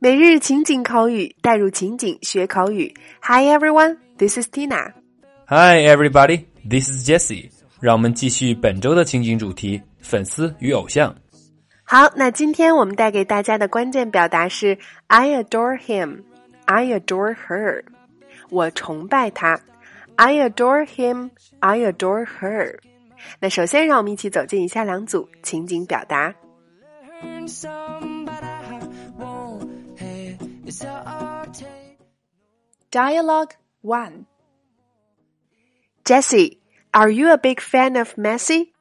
每日情景口语，带入情景学口语。Hi everyone, this is Tina. Hi everybody, this is Jessie. 让我们继续本周的情景主题：粉丝与偶像。好，那今天我们带给大家的关键表达是 I adore him, I adore her. 我崇拜他。I adore him, I adore her. 那首先，让我们一起走进以下两组情景表达。Dialogue 1 Jesse, are you a big fan of Messi?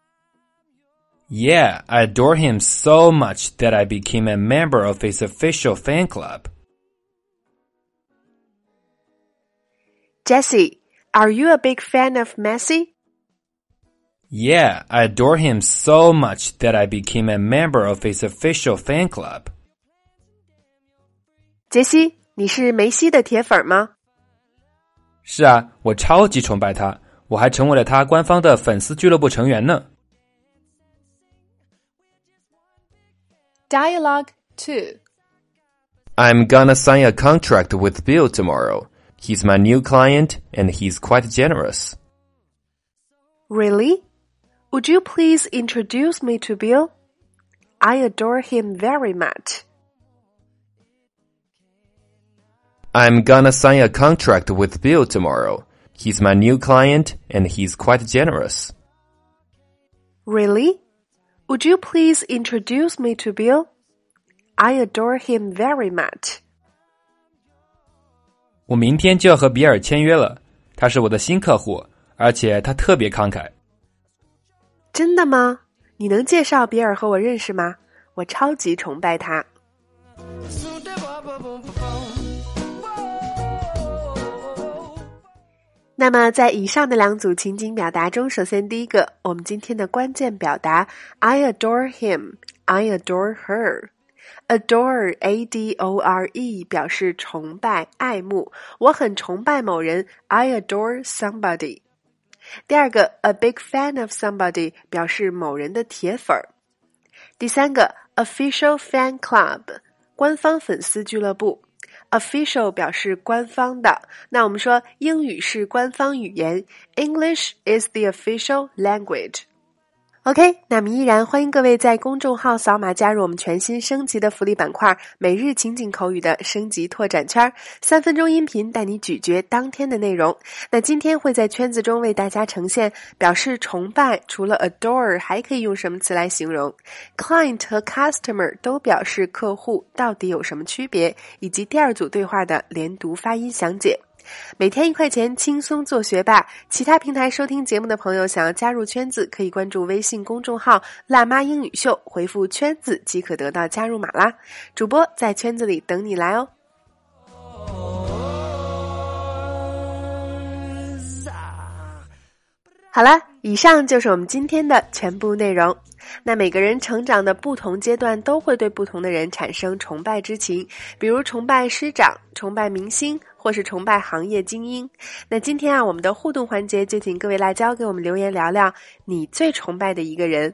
Yeah, I adore him so much that I became a member of his official fan club. Jesse, are you a big fan of Messi? Yeah, I adore him so much that I became a member of his official fan club. 杰西，你是梅西的铁粉吗？ 是啊，我超级崇拜他，我还成为了他官方的粉丝俱乐部成员呢。Dialogue 2 I'm gonna sign a contract with Bill tomorrow. He's my new client and he's quite generous. Really? Would you please introduce me to Bill? I adore him very much. I'm gonna sign a contract with Bill tomorrow. He's my new client and he's quite generous. Really? Would you please introduce me to Bill? I adore him very much. 我明天就要和比尔签约了，他是我的新客户，而且他特别慷慨。真的吗？你能介绍比尔和我认识吗？我超级崇拜他。 那么，在以上的两组情景表达中，首先第一个，我们今天的关键表达 "I adore him", "I adore her". Adore, a d o r e 表示崇拜、爱慕。我很崇拜某人，I adore somebody。第二个，a big fan of somebody 表示某人的铁粉儿。第三个，official fan club 官方粉丝俱乐部。Official 表示官方的，那我们说英语是官方语言，English is the official language。OK，那么依然欢迎各位在公众号扫码加入我们全新升级的福利板块——每日情景口语的升级拓展圈，三分钟音频带你咀嚼当天的内容。那今天会在圈子中为大家呈现表示崇拜，除了 adore 还可以用什么词来形容？Client 和 customer 都表示客户，到底有什么区别？以及第二组对话的连读发音详解。每天一块钱，轻松做学霸。其他平台收听节目的朋友，想要加入圈子，可以关注微信公众号“辣妈英语秀”，回复“圈子”即可得到加入码啦。主播在圈子里等你来哦。好了，以上就是我们今天的全部内容。那每个人成长的不同阶段，都会对不同的人产生崇拜之情，比如崇拜师长、崇拜明星，或是崇拜行业精英。那今天啊，我们的互动环节就请各位辣椒给我们留言聊聊你最崇拜的一个人。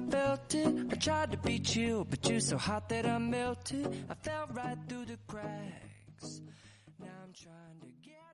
it. I tried to beat you, but you're so hot that I melted. I fell right through the cracks. Now I'm trying to get.